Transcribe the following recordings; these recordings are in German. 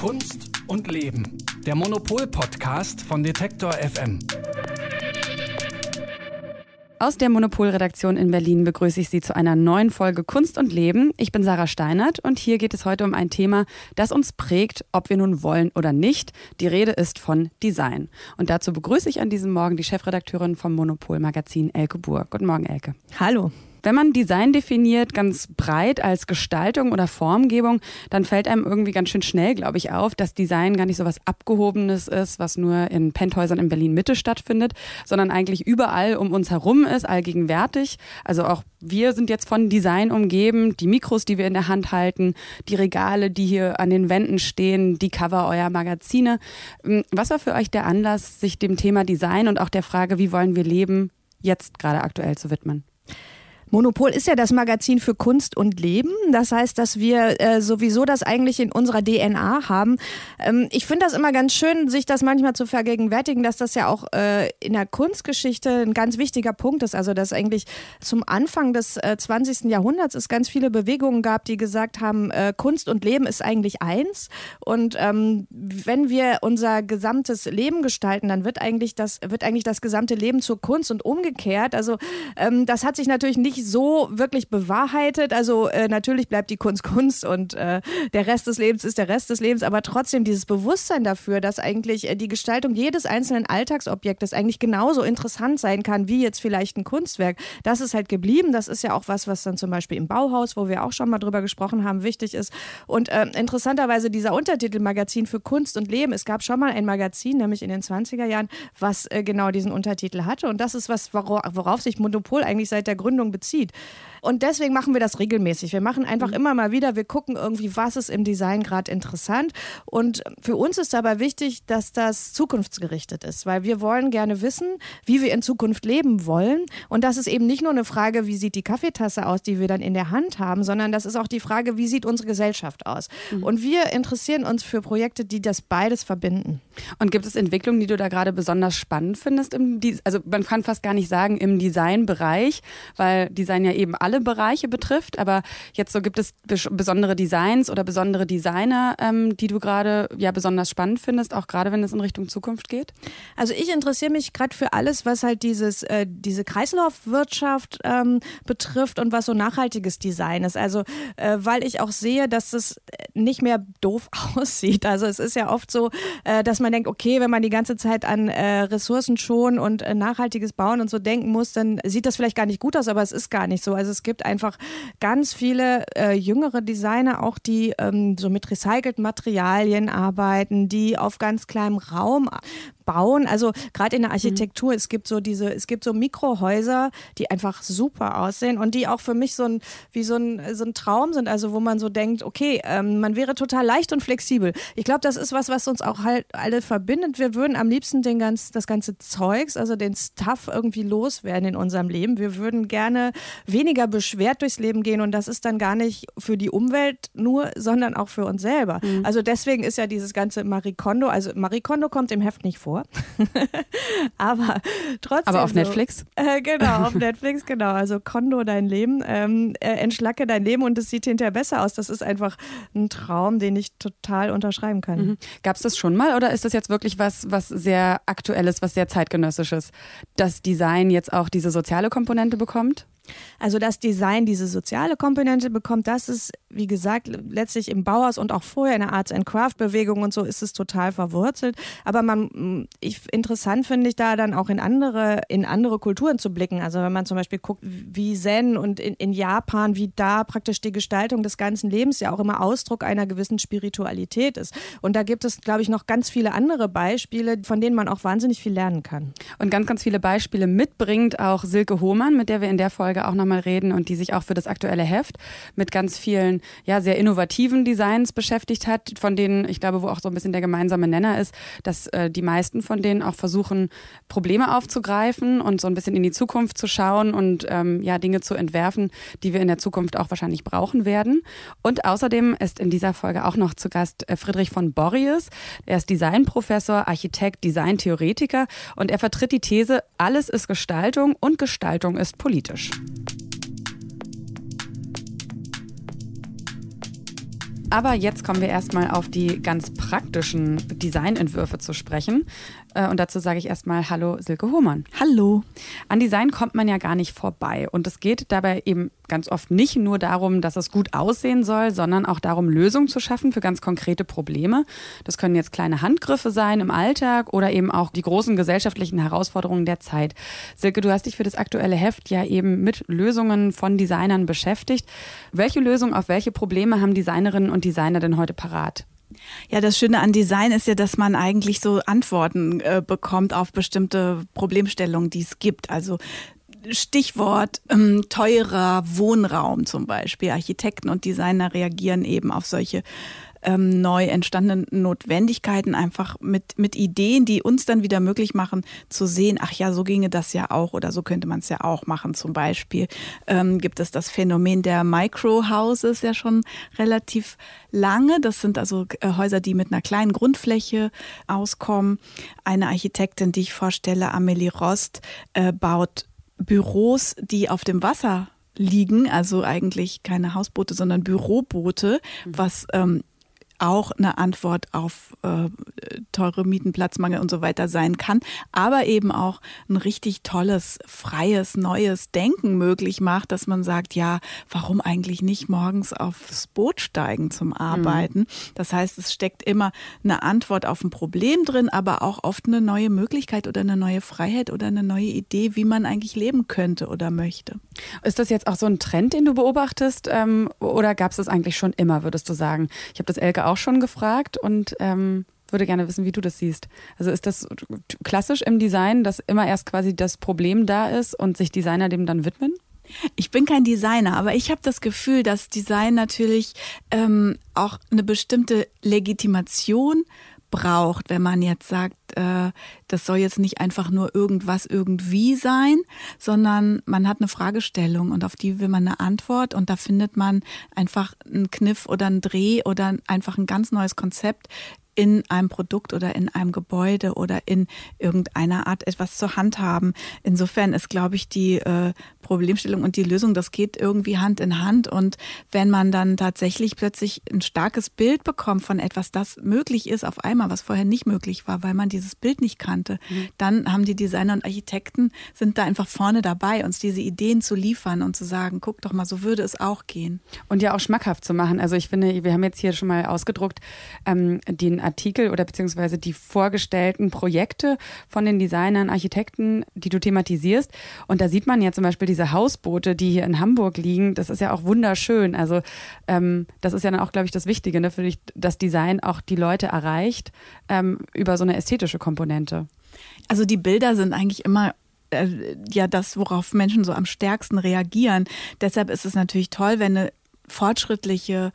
Kunst und Leben. Der Monopol-Podcast von Detektor FM. Aus der Monopolredaktion in Berlin begrüße ich Sie zu einer neuen Folge Kunst und Leben. Ich bin Sarah Steinert und hier geht es heute um ein Thema, das uns prägt, ob wir nun wollen oder nicht. Die Rede ist von Design. Und dazu begrüße ich an diesem Morgen die Chefredakteurin vom Monopol-Magazin Elke Buhr. Guten Morgen, Elke. Hallo. Wenn man Design definiert, ganz breit als Gestaltung oder Formgebung, dann fällt einem irgendwie ganz schön schnell, glaube ich, auf, dass Design gar nicht so was Abgehobenes ist, was nur in Penthäusern in Berlin-Mitte stattfindet, sondern eigentlich überall um uns herum ist, allgegenwärtig. Also auch wir sind jetzt von Design umgeben, die Mikros, die wir in der Hand halten, die Regale, die hier an den Wänden stehen, die Cover eurer Magazine. Hm, was war für euch der Anlass, sich dem Thema Design und auch der Frage, wie wollen wir leben, jetzt gerade aktuell zu widmen? Monopol ist ja das Magazin für Kunst und Leben. Das heißt, dass wir äh, sowieso das eigentlich in unserer DNA haben. Ähm, ich finde das immer ganz schön, sich das manchmal zu vergegenwärtigen, dass das ja auch äh, in der Kunstgeschichte ein ganz wichtiger Punkt ist. Also, dass eigentlich zum Anfang des äh, 20. Jahrhunderts es ganz viele Bewegungen gab, die gesagt haben, äh, Kunst und Leben ist eigentlich eins. Und ähm, wenn wir unser gesamtes Leben gestalten, dann wird eigentlich das, wird eigentlich das gesamte Leben zur Kunst und umgekehrt. Also, ähm, das hat sich natürlich nicht nicht so wirklich bewahrheitet. Also äh, natürlich bleibt die Kunst Kunst und äh, der Rest des Lebens ist der Rest des Lebens, aber trotzdem dieses Bewusstsein dafür, dass eigentlich äh, die Gestaltung jedes einzelnen Alltagsobjektes eigentlich genauso interessant sein kann wie jetzt vielleicht ein Kunstwerk, das ist halt geblieben. Das ist ja auch was, was dann zum Beispiel im Bauhaus, wo wir auch schon mal drüber gesprochen haben, wichtig ist. Und äh, interessanterweise dieser Untertitel Magazin für Kunst und Leben. Es gab schon mal ein Magazin, nämlich in den 20er Jahren, was äh, genau diesen Untertitel hatte. Und das ist was, worauf sich Monopol eigentlich seit der Gründung bezieht Seed. Und deswegen machen wir das regelmäßig. Wir machen einfach mhm. immer mal wieder, wir gucken irgendwie, was ist im Design gerade interessant. Und für uns ist dabei wichtig, dass das zukunftsgerichtet ist, weil wir wollen gerne wissen, wie wir in Zukunft leben wollen. Und das ist eben nicht nur eine Frage, wie sieht die Kaffeetasse aus, die wir dann in der Hand haben, sondern das ist auch die Frage, wie sieht unsere Gesellschaft aus. Mhm. Und wir interessieren uns für Projekte, die das beides verbinden. Und gibt es Entwicklungen, die du da gerade besonders spannend findest? Also man kann fast gar nicht sagen im Designbereich, weil Design ja eben alle Bereiche betrifft. Aber jetzt so gibt es besondere Designs oder besondere Designer, ähm, die du gerade ja besonders spannend findest, auch gerade wenn es in Richtung Zukunft geht? Also ich interessiere mich gerade für alles, was halt dieses, äh, diese Kreislaufwirtschaft ähm, betrifft und was so nachhaltiges Design ist. Also äh, weil ich auch sehe, dass es nicht mehr doof aussieht. Also es ist ja oft so, äh, dass man denkt, okay, wenn man die ganze Zeit an äh, Ressourcen schon und äh, nachhaltiges Bauen und so denken muss, dann sieht das vielleicht gar nicht gut aus, aber es ist gar nicht so. Also es gibt einfach ganz viele äh, jüngere Designer, auch die ähm, so mit recycelten Materialien arbeiten, die auf ganz kleinem Raum bauen. Also gerade in der Architektur, mhm. es gibt so diese, es gibt so Mikrohäuser, die einfach super aussehen und die auch für mich so ein, wie so ein, so ein Traum sind, also wo man so denkt, okay, ähm, man wäre total leicht und flexibel. Ich glaube, das ist was, was uns auch halt alle verbindet. Wir würden am liebsten den ganz, das ganze Zeugs, also den Stuff irgendwie loswerden in unserem Leben. Wir würden gerne weniger beschwert durchs Leben gehen und das ist dann gar nicht für die Umwelt nur, sondern auch für uns selber. Mhm. Also deswegen ist ja dieses ganze Marie Kondo, also Marie Kondo kommt im Heft nicht vor, vor. Aber trotzdem. Aber auf so, Netflix? Äh, genau, auf Netflix, genau. Also Kondo dein Leben, ähm, äh, entschlacke dein Leben und es sieht hinterher besser aus. Das ist einfach ein Traum, den ich total unterschreiben kann. Mhm. Gab es das schon mal oder ist das jetzt wirklich was, was sehr aktuelles, was sehr zeitgenössisches, dass Design jetzt auch diese soziale Komponente bekommt? Also das Design diese soziale Komponente bekommt, das ist, wie gesagt, letztlich im Bauhaus und auch vorher in der Arts and Craft Bewegung und so ist es total verwurzelt. Aber man, ich, interessant finde ich da dann auch in andere, in andere Kulturen zu blicken. Also wenn man zum Beispiel guckt, wie Zen und in, in Japan, wie da praktisch die Gestaltung des ganzen Lebens ja auch immer Ausdruck einer gewissen Spiritualität ist. Und da gibt es, glaube ich, noch ganz viele andere Beispiele, von denen man auch wahnsinnig viel lernen kann. Und ganz, ganz viele Beispiele mitbringt auch Silke Hohmann, mit der wir in der Folge Folge auch nochmal reden und die sich auch für das aktuelle Heft mit ganz vielen, ja, sehr innovativen Designs beschäftigt hat, von denen ich glaube, wo auch so ein bisschen der gemeinsame Nenner ist, dass äh, die meisten von denen auch versuchen, Probleme aufzugreifen und so ein bisschen in die Zukunft zu schauen und ähm, ja, Dinge zu entwerfen, die wir in der Zukunft auch wahrscheinlich brauchen werden. Und außerdem ist in dieser Folge auch noch zu Gast äh, Friedrich von Borries. Er ist Designprofessor, Architekt, Designtheoretiker und er vertritt die These, alles ist Gestaltung und Gestaltung ist politisch. Aber jetzt kommen wir erstmal auf die ganz praktischen Designentwürfe zu sprechen. Äh, und dazu sage ich erstmal Hallo Silke Hohmann. Hallo. An Design kommt man ja gar nicht vorbei. Und es geht dabei eben ganz oft nicht nur darum, dass es gut aussehen soll, sondern auch darum, Lösungen zu schaffen für ganz konkrete Probleme. Das können jetzt kleine Handgriffe sein im Alltag oder eben auch die großen gesellschaftlichen Herausforderungen der Zeit. Silke, du hast dich für das aktuelle Heft ja eben mit Lösungen von Designern beschäftigt. Welche Lösungen auf welche Probleme haben Designerinnen und Designer denn heute parat? Ja, das Schöne an Design ist ja, dass man eigentlich so Antworten äh, bekommt auf bestimmte Problemstellungen, die es gibt. Also Stichwort ähm, teurer Wohnraum zum Beispiel. Architekten und Designer reagieren eben auf solche ähm, neu entstandenen Notwendigkeiten einfach mit, mit Ideen, die uns dann wieder möglich machen zu sehen, ach ja, so ginge das ja auch oder so könnte man es ja auch machen. Zum Beispiel ähm, gibt es das Phänomen der Micro-Houses ja schon relativ lange. Das sind also äh, Häuser, die mit einer kleinen Grundfläche auskommen. Eine Architektin, die ich vorstelle, Amelie Rost, äh, baut Büros, die auf dem Wasser liegen, also eigentlich keine Hausboote, sondern Büroboote, mhm. was ähm, auch eine Antwort auf äh, teure Mieten, Platzmangel und so weiter sein kann, aber eben auch ein richtig tolles, freies, neues Denken möglich macht, dass man sagt, ja, warum eigentlich nicht morgens aufs Boot steigen zum Arbeiten? Mhm. Das heißt, es steckt immer eine Antwort auf ein Problem drin, aber auch oft eine neue Möglichkeit oder eine neue Freiheit oder eine neue Idee, wie man eigentlich leben könnte oder möchte. Ist das jetzt auch so ein Trend, den du beobachtest ähm, oder gab es das eigentlich schon immer, würdest du sagen? Ich habe das Elke auch schon gefragt und ähm, würde gerne wissen, wie du das siehst. Also ist das klassisch im Design, dass immer erst quasi das Problem da ist und sich Designer dem dann widmen? Ich bin kein Designer, aber ich habe das Gefühl, dass Design natürlich ähm, auch eine bestimmte Legitimation braucht, wenn man jetzt sagt, äh, das soll jetzt nicht einfach nur irgendwas irgendwie sein, sondern man hat eine Fragestellung und auf die will man eine Antwort und da findet man einfach einen Kniff oder einen Dreh oder einfach ein ganz neues Konzept in einem Produkt oder in einem Gebäude oder in irgendeiner Art etwas zur Hand haben. Insofern ist, glaube ich, die äh, Problemstellung und die Lösung, das geht irgendwie Hand in Hand. Und wenn man dann tatsächlich plötzlich ein starkes Bild bekommt von etwas, das möglich ist auf einmal, was vorher nicht möglich war, weil man dieses Bild nicht kannte, mhm. dann haben die Designer und Architekten sind da einfach vorne dabei, uns diese Ideen zu liefern und zu sagen, guck doch mal, so würde es auch gehen. Und ja auch schmackhaft zu machen. Also ich finde, wir haben jetzt hier schon mal ausgedruckt ähm, den Artikel oder beziehungsweise die vorgestellten Projekte von den Designern, Architekten, die du thematisierst. Und da sieht man ja zum Beispiel diese Hausboote, die hier in Hamburg liegen. Das ist ja auch wunderschön. Also ähm, das ist ja dann auch, glaube ich, das Wichtige, ne, für dich, dass Design auch die Leute erreicht ähm, über so eine ästhetische Komponente. Also die Bilder sind eigentlich immer äh, ja das, worauf Menschen so am stärksten reagieren. Deshalb ist es natürlich toll, wenn eine fortschrittliche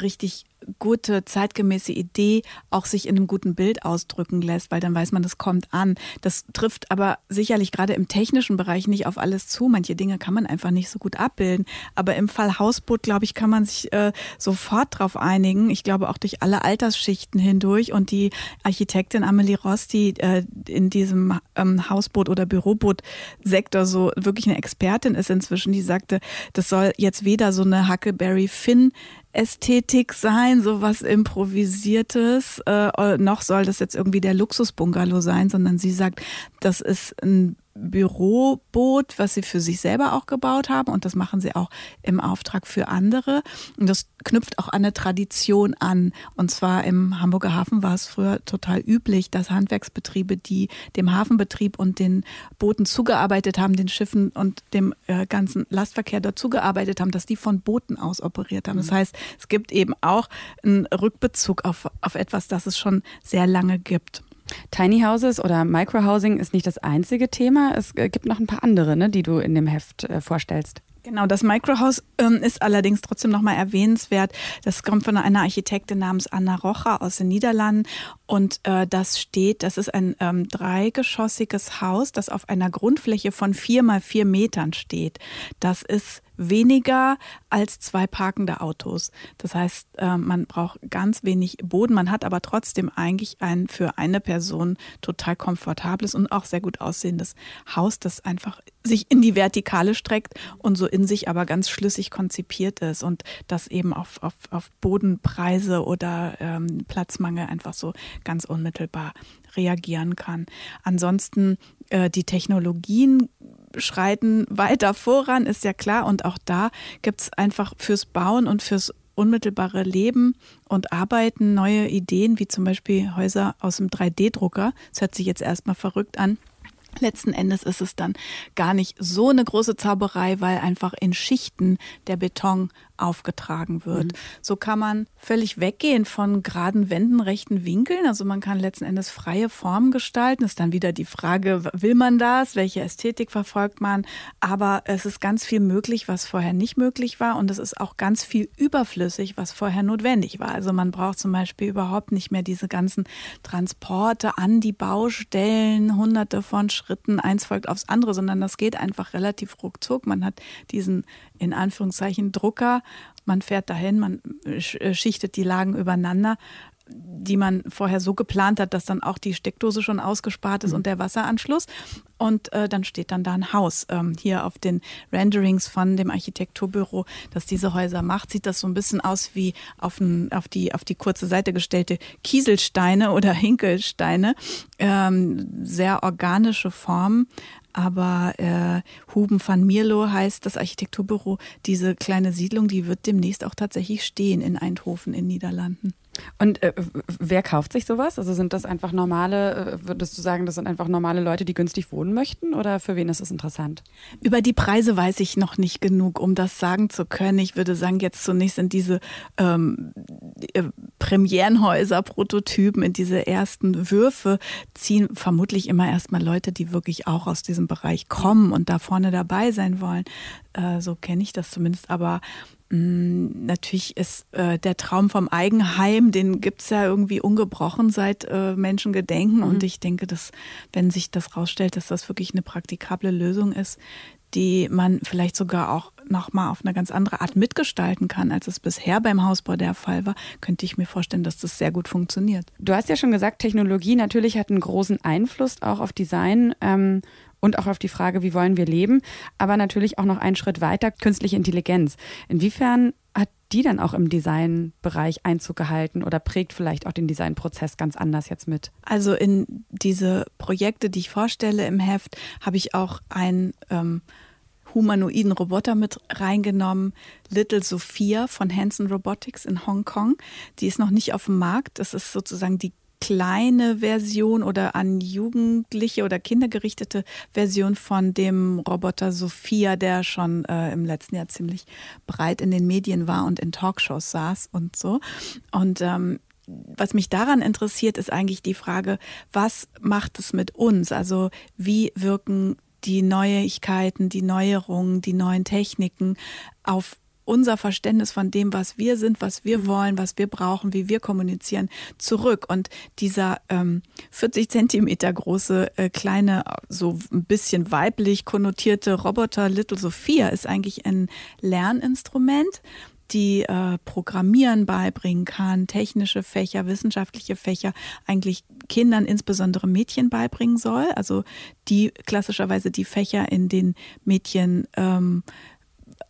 richtig gute, zeitgemäße Idee auch sich in einem guten Bild ausdrücken lässt, weil dann weiß man, das kommt an. Das trifft aber sicherlich gerade im technischen Bereich nicht auf alles zu. Manche Dinge kann man einfach nicht so gut abbilden. Aber im Fall Hausboot, glaube ich, kann man sich äh, sofort drauf einigen. Ich glaube auch durch alle Altersschichten hindurch. Und die Architektin Amelie Ross, die äh, in diesem ähm, Hausboot- oder Büroboot-Sektor so wirklich eine Expertin ist inzwischen, die sagte, das soll jetzt weder so eine Huckleberry Finn Ästhetik sein, so was improvisiertes. Äh, noch soll das jetzt irgendwie der Luxusbungalow sein, sondern sie sagt, das ist ein Büroboot, was sie für sich selber auch gebaut haben und das machen sie auch im Auftrag für andere. Und das knüpft auch an eine Tradition an. Und zwar im Hamburger Hafen war es früher total üblich, dass Handwerksbetriebe, die dem Hafenbetrieb und den Booten zugearbeitet haben, den Schiffen und dem äh, ganzen Lastverkehr dort zugearbeitet haben, dass die von Booten aus operiert haben. Das mhm. heißt, es gibt eben auch einen Rückbezug auf, auf etwas, das es schon sehr lange gibt. Tiny Houses oder Microhousing ist nicht das einzige Thema. Es äh, gibt noch ein paar andere, ne, die du in dem Heft äh, vorstellst. Genau, das Microhouse ähm, ist allerdings trotzdem nochmal erwähnenswert. Das kommt von einer Architektin namens Anna Rocher aus den Niederlanden und äh, das steht, das ist ein ähm, dreigeschossiges Haus, das auf einer Grundfläche von vier mal vier Metern steht. Das ist weniger als zwei parkende Autos. Das heißt, äh, man braucht ganz wenig Boden. Man hat aber trotzdem eigentlich ein für eine Person total komfortables und auch sehr gut aussehendes Haus, das einfach sich in die Vertikale streckt und so in sich aber ganz schlüssig konzipiert ist und das eben auf, auf, auf Bodenpreise oder ähm, Platzmangel einfach so ganz unmittelbar reagieren kann. Ansonsten äh, die Technologien schreiten weiter voran, ist ja klar. Und auch da gibt es einfach fürs Bauen und fürs unmittelbare Leben und Arbeiten neue Ideen, wie zum Beispiel Häuser aus dem 3D-Drucker. Das hört sich jetzt erstmal verrückt an. Letzten Endes ist es dann gar nicht so eine große Zauberei, weil einfach in Schichten der Beton aufgetragen wird. Mhm. So kann man völlig weggehen von geraden Wänden, rechten Winkeln. Also man kann letzten Endes freie Formen gestalten. Ist dann wieder die Frage, will man das? Welche Ästhetik verfolgt man? Aber es ist ganz viel möglich, was vorher nicht möglich war. Und es ist auch ganz viel überflüssig, was vorher notwendig war. Also man braucht zum Beispiel überhaupt nicht mehr diese ganzen Transporte an die Baustellen, hunderte von Schritten, eins folgt aufs andere, sondern das geht einfach relativ ruckzuck. Man hat diesen in Anführungszeichen Drucker. Man fährt dahin, man äh, schichtet die Lagen übereinander die man vorher so geplant hat, dass dann auch die Steckdose schon ausgespart ist mhm. und der Wasseranschluss. Und äh, dann steht dann da ein Haus. Ähm, hier auf den Renderings von dem Architekturbüro, das diese Häuser macht, sieht das so ein bisschen aus wie auf, ein, auf, die, auf die kurze Seite gestellte Kieselsteine oder Hinkelsteine. Ähm, sehr organische Formen, aber äh, Huben van Mierlo heißt das Architekturbüro. Diese kleine Siedlung, die wird demnächst auch tatsächlich stehen in Eindhoven in Niederlanden. Und äh, wer kauft sich sowas? Also sind das einfach normale, äh, würdest du sagen, das sind einfach normale Leute, die günstig wohnen möchten oder für wen ist es interessant? Über die Preise weiß ich noch nicht genug, um das sagen zu können. Ich würde sagen, jetzt zunächst sind diese ähm, äh, Premierenhäuser, Prototypen, in diese ersten Würfe ziehen vermutlich immer erstmal Leute, die wirklich auch aus diesem Bereich kommen und da vorne dabei sein wollen. Äh, so kenne ich das zumindest. Aber natürlich ist äh, der Traum vom Eigenheim, den gibt es ja irgendwie ungebrochen seit äh, Menschen gedenken. Mhm. Und ich denke, dass, wenn sich das rausstellt, dass das wirklich eine praktikable Lösung ist, die man vielleicht sogar auch nochmal auf eine ganz andere Art mitgestalten kann, als es bisher beim Hausbau der Fall war, könnte ich mir vorstellen, dass das sehr gut funktioniert. Du hast ja schon gesagt, Technologie natürlich hat einen großen Einfluss auch auf Design. Ähm, und auch auf die Frage, wie wollen wir leben, aber natürlich auch noch einen Schritt weiter, künstliche Intelligenz. Inwiefern hat die dann auch im Designbereich Einzug gehalten oder prägt vielleicht auch den Designprozess ganz anders jetzt mit? Also in diese Projekte, die ich vorstelle im Heft, habe ich auch ein ähm, humanoiden Roboter mit reingenommen. Little Sophia von Hanson Robotics in Hongkong. Die ist noch nicht auf dem Markt. Das ist sozusagen die kleine Version oder an Jugendliche oder Kinder gerichtete Version von dem Roboter Sophia, der schon äh, im letzten Jahr ziemlich breit in den Medien war und in Talkshows saß und so. Und ähm, was mich daran interessiert, ist eigentlich die Frage, was macht es mit uns? Also wie wirken die Neuigkeiten, die Neuerungen, die neuen Techniken auf unser Verständnis von dem, was wir sind, was wir mhm. wollen, was wir brauchen, wie wir kommunizieren, zurück. Und dieser ähm, 40 Zentimeter große, äh, kleine, so ein bisschen weiblich konnotierte Roboter Little Sophia ist eigentlich ein Lerninstrument, die äh, Programmieren beibringen kann, technische Fächer, wissenschaftliche Fächer, eigentlich Kindern, insbesondere Mädchen beibringen soll. Also die klassischerweise die Fächer, in den Mädchen ähm,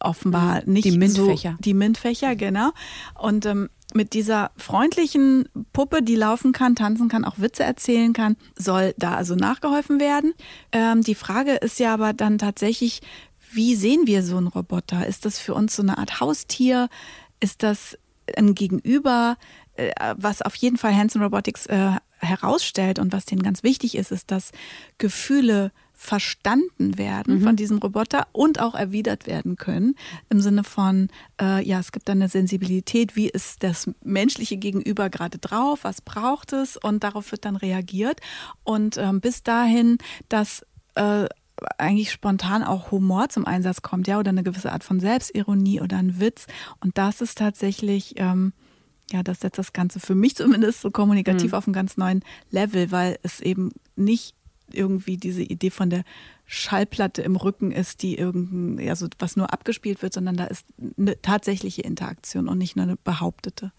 offenbar mhm. nicht die MINT-Fächer. So, die MINT-Fächer, genau. Und ähm, mit dieser freundlichen Puppe, die laufen kann, tanzen kann, auch Witze erzählen kann, soll da also nachgeholfen werden. Ähm, die Frage ist ja aber dann tatsächlich, wie sehen wir so einen Roboter? Ist das für uns so eine Art Haustier? Ist das ein Gegenüber? Äh, was auf jeden Fall Hanson Robotics äh, herausstellt und was denen ganz wichtig ist, ist, dass Gefühle verstanden werden mhm. von diesem Roboter und auch erwidert werden können. Im Sinne von, äh, ja, es gibt dann eine Sensibilität, wie ist das menschliche Gegenüber gerade drauf, was braucht es und darauf wird dann reagiert. Und ähm, bis dahin, dass äh, eigentlich spontan auch Humor zum Einsatz kommt, ja, oder eine gewisse Art von Selbstironie oder ein Witz. Und das ist tatsächlich, ähm, ja, das setzt das Ganze für mich zumindest so kommunikativ mhm. auf einen ganz neuen Level, weil es eben nicht irgendwie diese Idee von der Schallplatte im Rücken ist, die irgendein, also was nur abgespielt wird, sondern da ist eine tatsächliche Interaktion und nicht nur eine behauptete.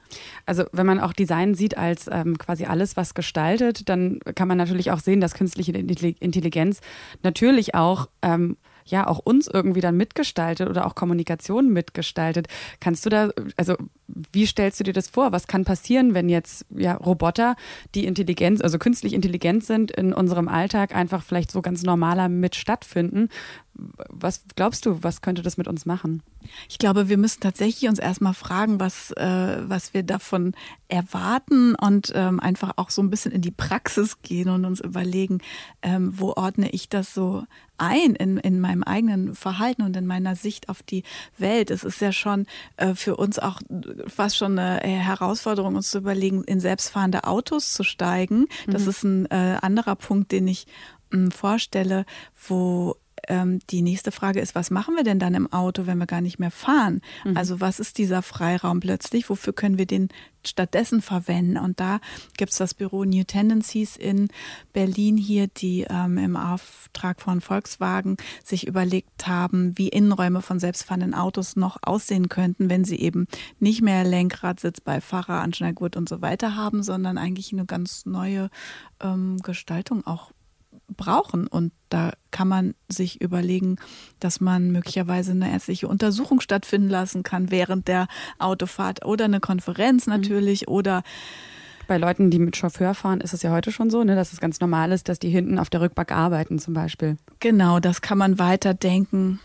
Also wenn man auch Design sieht als ähm, quasi alles, was gestaltet, dann kann man natürlich auch sehen, dass künstliche Intelligenz natürlich auch ähm, ja auch uns irgendwie dann mitgestaltet oder auch Kommunikation mitgestaltet. Kannst du da, also wie stellst du dir das vor? Was kann passieren, wenn jetzt ja Roboter, die Intelligenz, also künstlich intelligent sind, in unserem Alltag einfach vielleicht so ganz normaler mit stattfinden? Was glaubst du, was könnte das mit uns machen? Ich glaube, wir müssen tatsächlich uns erstmal fragen, was, äh, was wir davon erwarten und ähm, einfach auch so ein bisschen in die Praxis gehen und uns überlegen, ähm, wo ordne ich das so ein in, in meinem eigenen Verhalten und in meiner Sicht auf die Welt. Es ist ja schon äh, für uns auch fast schon eine Herausforderung, uns zu überlegen, in selbstfahrende Autos zu steigen. Das mhm. ist ein äh, anderer Punkt, den ich mh, vorstelle, wo ähm, die nächste Frage ist, was machen wir denn dann im Auto, wenn wir gar nicht mehr fahren? Mhm. Also was ist dieser Freiraum plötzlich? Wofür können wir den stattdessen verwenden? Und da gibt es das Büro New Tendencies in Berlin hier, die ähm, im Auftrag von Volkswagen sich überlegt haben, wie Innenräume von selbstfahrenden Autos noch aussehen könnten, wenn sie eben nicht mehr Lenkradsitz bei Fahrer, Anschnallgurt und so weiter haben, sondern eigentlich eine ganz neue ähm, Gestaltung auch brauchen. Und da kann man sich überlegen, dass man möglicherweise eine ärztliche Untersuchung stattfinden lassen kann während der Autofahrt oder eine Konferenz mhm. natürlich mhm. oder bei Leuten, die mit Chauffeur fahren, ist es ja heute schon so, ne, dass es ganz normal ist, dass die hinten auf der Rückbank arbeiten zum Beispiel. Genau, das kann man weiterdenken.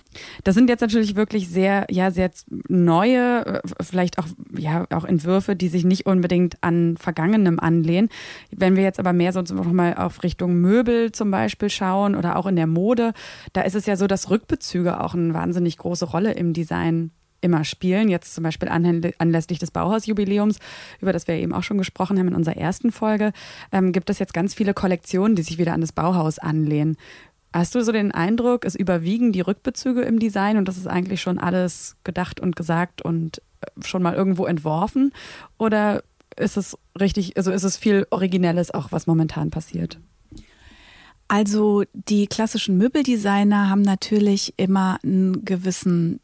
Das sind jetzt natürlich wirklich sehr, ja, sehr neue, äh, vielleicht auch, ja, auch Entwürfe, die sich nicht unbedingt an Vergangenem anlehnen. Wenn wir jetzt aber mehr so nochmal auf Richtung Möbel zum Beispiel schauen oder auch in der Mode, da ist es ja so, dass Rückbezüge auch eine wahnsinnig große Rolle im Design immer spielen. Jetzt zum Beispiel anlässlich des Bauhausjubiläums, über das wir eben auch schon gesprochen haben in unserer ersten Folge, ähm, gibt es jetzt ganz viele Kollektionen, die sich wieder an das Bauhaus anlehnen. Hast du so den Eindruck, es überwiegen die Rückbezüge im Design und das ist eigentlich schon alles gedacht und gesagt und äh, schon mal irgendwo entworfen? Oder ist es richtig, also ist es viel Originelles auch, was momentan passiert? Also die klassischen Möbeldesigner haben natürlich immer einen gewissen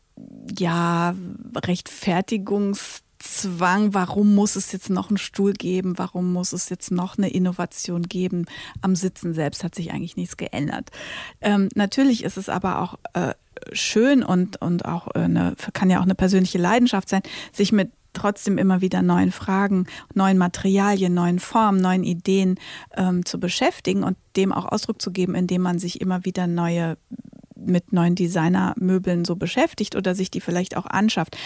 ja, Rechtfertigungszwang, warum muss es jetzt noch einen Stuhl geben, warum muss es jetzt noch eine Innovation geben. Am Sitzen selbst hat sich eigentlich nichts geändert. Ähm, natürlich ist es aber auch äh, schön und, und auch eine, kann ja auch eine persönliche Leidenschaft sein, sich mit trotzdem immer wieder neuen Fragen, neuen Materialien, neuen Formen, neuen Ideen ähm, zu beschäftigen und dem auch Ausdruck zu geben, indem man sich immer wieder neue mit neuen Designermöbeln so beschäftigt oder sich die vielleicht auch anschafft.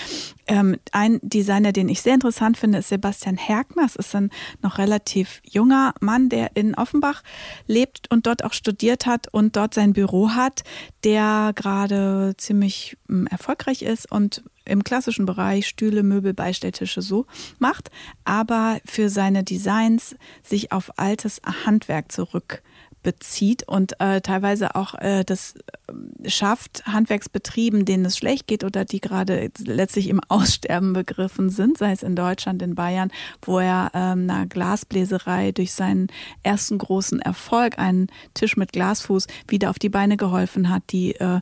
Ähm, ein Designer, den ich sehr interessant finde, ist Sebastian Herkner. Das ist ein noch relativ junger Mann, der in Offenbach lebt und dort auch studiert hat und dort sein Büro hat, der gerade ziemlich ähm, erfolgreich ist und im klassischen Bereich Stühle, Möbel, Beistelltische so macht, aber für seine Designs sich auf altes Handwerk zurück bezieht und äh, teilweise auch äh, das äh, schafft, Handwerksbetrieben, denen es schlecht geht oder die gerade letztlich im Aussterben begriffen sind, sei es in Deutschland, in Bayern, wo er ähm, einer Glasbläserei durch seinen ersten großen Erfolg, einen Tisch mit Glasfuß, wieder auf die Beine geholfen hat, die äh,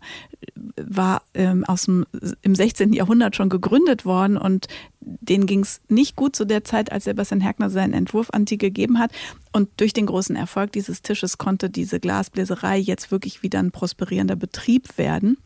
war ähm, aus dem, im 16. Jahrhundert schon gegründet worden und denen ging es nicht gut zu der Zeit, als Sebastian Herkner seinen Entwurf an die gegeben hat. Und durch den großen Erfolg dieses Tisches konnte diese Glasbläserei jetzt wirklich wieder ein prosperierender Betrieb werden